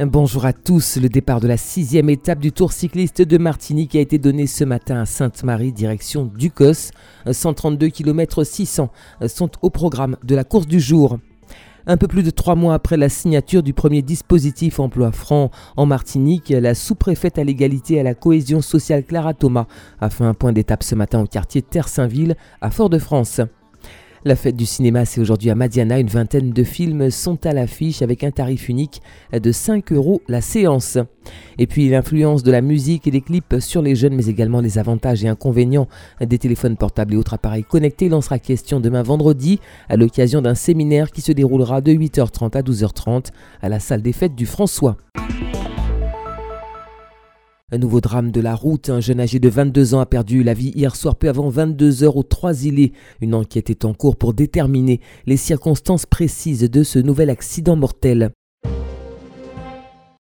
Bonjour à tous. Le départ de la sixième étape du Tour cycliste de Martinique a été donné ce matin à Sainte-Marie, direction Ducos. 132 km 600 sont au programme de la course du jour. Un peu plus de trois mois après la signature du premier dispositif emploi franc en Martinique, la sous-préfète à l'égalité et à la cohésion sociale Clara Thomas a fait un point d'étape ce matin au quartier Terre-Saint-Ville à Fort-de-France. La fête du cinéma, c'est aujourd'hui à Madiana. Une vingtaine de films sont à l'affiche avec un tarif unique de 5 euros la séance. Et puis l'influence de la musique et des clips sur les jeunes, mais également les avantages et inconvénients des téléphones portables et autres appareils connectés. Il en sera question demain vendredi à l'occasion d'un séminaire qui se déroulera de 8h30 à 12h30 à la salle des fêtes du François. Un nouveau drame de la route. Un jeune âgé de 22 ans a perdu la vie hier soir peu avant 22 heures aux Trois-Îlets. Une enquête est en cours pour déterminer les circonstances précises de ce nouvel accident mortel.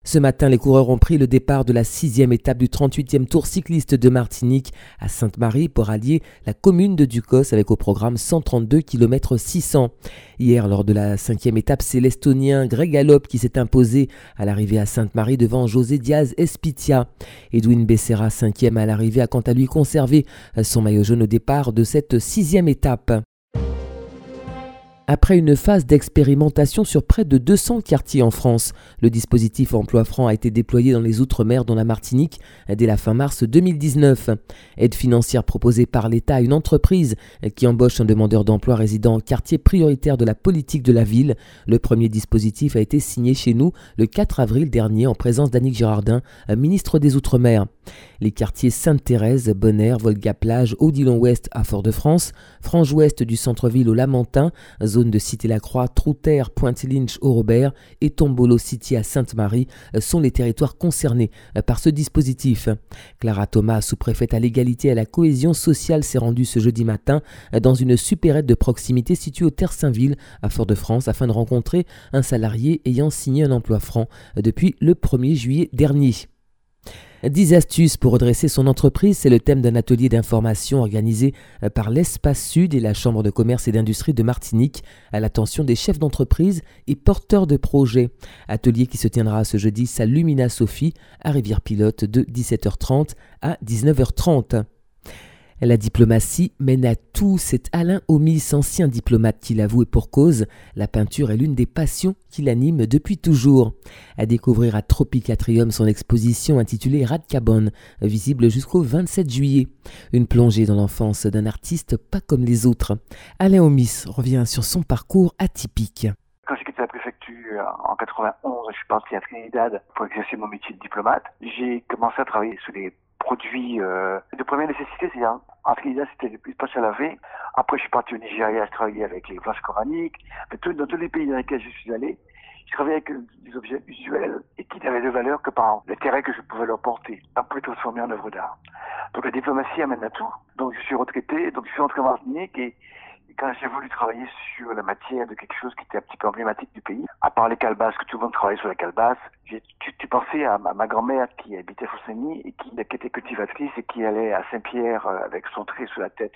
Ce matin, les coureurs ont pris le départ de la sixième étape du 38e Tour cycliste de Martinique à Sainte-Marie pour allier la commune de Ducos avec au programme 132 km 600. Hier, lors de la cinquième étape, c'est l'Estonien Greg Galop qui s'est imposé à l'arrivée à Sainte-Marie devant José Diaz Espitia. Edwin Becerra, cinquième à l'arrivée, a quant à lui conservé son maillot jaune au départ de cette sixième étape. Après une phase d'expérimentation sur près de 200 quartiers en France, le dispositif Emploi Franc a été déployé dans les Outre-mer, dont la Martinique, dès la fin mars 2019. Aide financière proposée par l'État à une entreprise qui embauche un demandeur d'emploi résidant en quartier prioritaire de la politique de la ville. Le premier dispositif a été signé chez nous le 4 avril dernier en présence d'Annick Girardin, ministre des Outre-mer. Les quartiers Sainte-Thérèse, Bonaire, Volga-Plage, Odilon-Ouest à Fort-de-France, Frange-Ouest du centre-ville au Lamentin, zone de Cité-la-Croix, Trouterre, Pointe-Lynch au Robert et Tombolo City à Sainte-Marie sont les territoires concernés par ce dispositif. Clara Thomas, sous-préfète à l'égalité et à la cohésion sociale, s'est rendue ce jeudi matin dans une supérette de proximité située au Terre-Saint-Ville à Fort-de-France afin de rencontrer un salarié ayant signé un emploi franc depuis le 1er juillet dernier. 10 astuces pour redresser son entreprise, c'est le thème d'un atelier d'information organisé euh, par l'Espace Sud et la Chambre de commerce et d'industrie de Martinique à l'attention des chefs d'entreprise et porteurs de projets. Atelier qui se tiendra ce jeudi à Lumina Sophie à Rivière-Pilote de 17h30 à 19h30. La diplomatie mène à tout. C'est Alain Omis, ancien diplomate, qui l'avoue et pour cause. La peinture est l'une des passions qui l'anime depuis toujours. À découvrir à Tropicatrium son exposition intitulée Radcabon, visible jusqu'au 27 juillet. Une plongée dans l'enfance d'un artiste pas comme les autres. Alain Omis revient sur son parcours atypique. Quand j'ai quitté la préfecture en 91, je suis parti à Trinidad pour exercer mon métier de diplomate. J'ai commencé à travailler sur les produits euh, de première nécessité, c'est en Trinidad, c'était plus pas à laver. Après, je suis parti au Nigeria, je travaillais avec les planches coraniques. dans tous les pays dans lesquels je suis allé, je travaillais avec des objets usuels et qui n'avaient de valeur que par l'intérêt que je pouvais leur porter, après transformer en œuvre d'art. Donc la diplomatie amène à tout. Donc je suis retraité, donc je suis rentré en Martinique et quand j'ai voulu travailler sur la matière de quelque chose qui était un petit peu emblématique du pays, à part les calebasses, que tout le monde travaillait sur la calebasse, j'ai tu, pensais à ma, grand-mère qui habitait Fossigny et qui, était cultivatrice et qui allait à Saint-Pierre euh, avec son trait sous la tête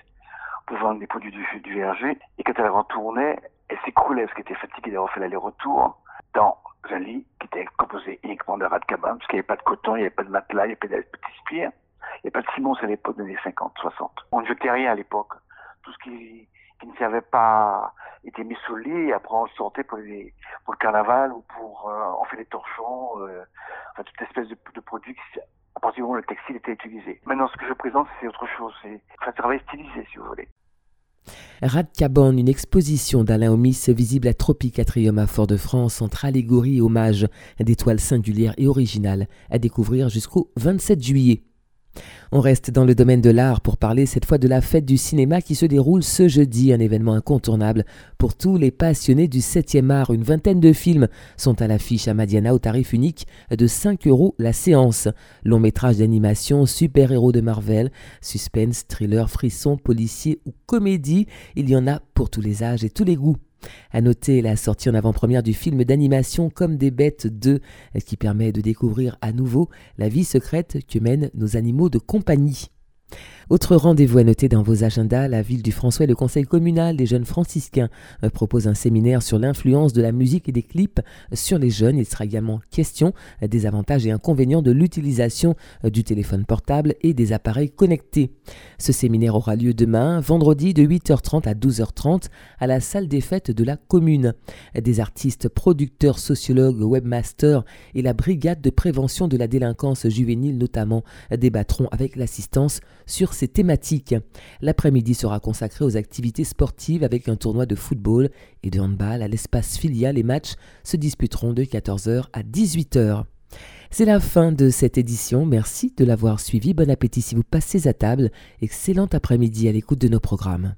pour vendre des produits du, du verger. Et quand elle retournait, elle s'écroulait parce qu'elle était fatiguée d'avoir fait l'aller-retour dans un lit qui était composé uniquement de rats de cabane, parce qu'il n'y avait pas de coton, il n'y avait pas de matelas, il n'y avait pas de petits spires, il n'y avait pas de ciment, à l'époque des années 50, 60. On ne jetait rien à l'époque. Tout ce qui qui ne servait pas était mis sous le lit et après on le sortait pour, le carnaval ou pour euh, on fait des torchons, euh, enfin toute espèce de, produits à partir du moment où le textile était utilisé. Maintenant ce que je présente c'est autre chose, c'est un travail stylisé si vous voulez. Radcabon, une exposition d'Alain Omis visible à Tropicatrium à Fort-de-France entre allégorie et hommage d'étoiles singulières et originales à découvrir jusqu'au 27 juillet. On reste dans le domaine de l'art pour parler cette fois de la fête du cinéma qui se déroule ce jeudi, un événement incontournable pour tous les passionnés du 7e art. Une vingtaine de films sont à l'affiche à Madiana au tarif unique de 5 euros la séance. Long métrage d'animation, super-héros de Marvel, suspense, thriller, frisson, policier ou comédie, il y en a pour tous les âges et tous les goûts. À noter la sortie en avant-première du film d'animation Comme des bêtes 2, qui permet de découvrir à nouveau la vie secrète que mènent nos animaux de compagnie. Autre rendez-vous à noter dans vos agendas, la ville du François et le conseil communal des jeunes franciscains euh, proposent un séminaire sur l'influence de la musique et des clips sur les jeunes. Il sera également question des avantages et inconvénients de l'utilisation euh, du téléphone portable et des appareils connectés. Ce séminaire aura lieu demain, vendredi de 8h30 à 12h30 à la salle des fêtes de la commune. Des artistes, producteurs, sociologues, webmasters et la brigade de prévention de la délinquance juvénile notamment débattront avec l'assistance sur ces thématiques. L'après-midi sera consacré aux activités sportives avec un tournoi de football et de handball à l'espace filial. Les matchs se disputeront de 14h à 18h. C'est la fin de cette édition. Merci de l'avoir suivi. Bon appétit si vous passez à table. Excellent après-midi à l'écoute de nos programmes.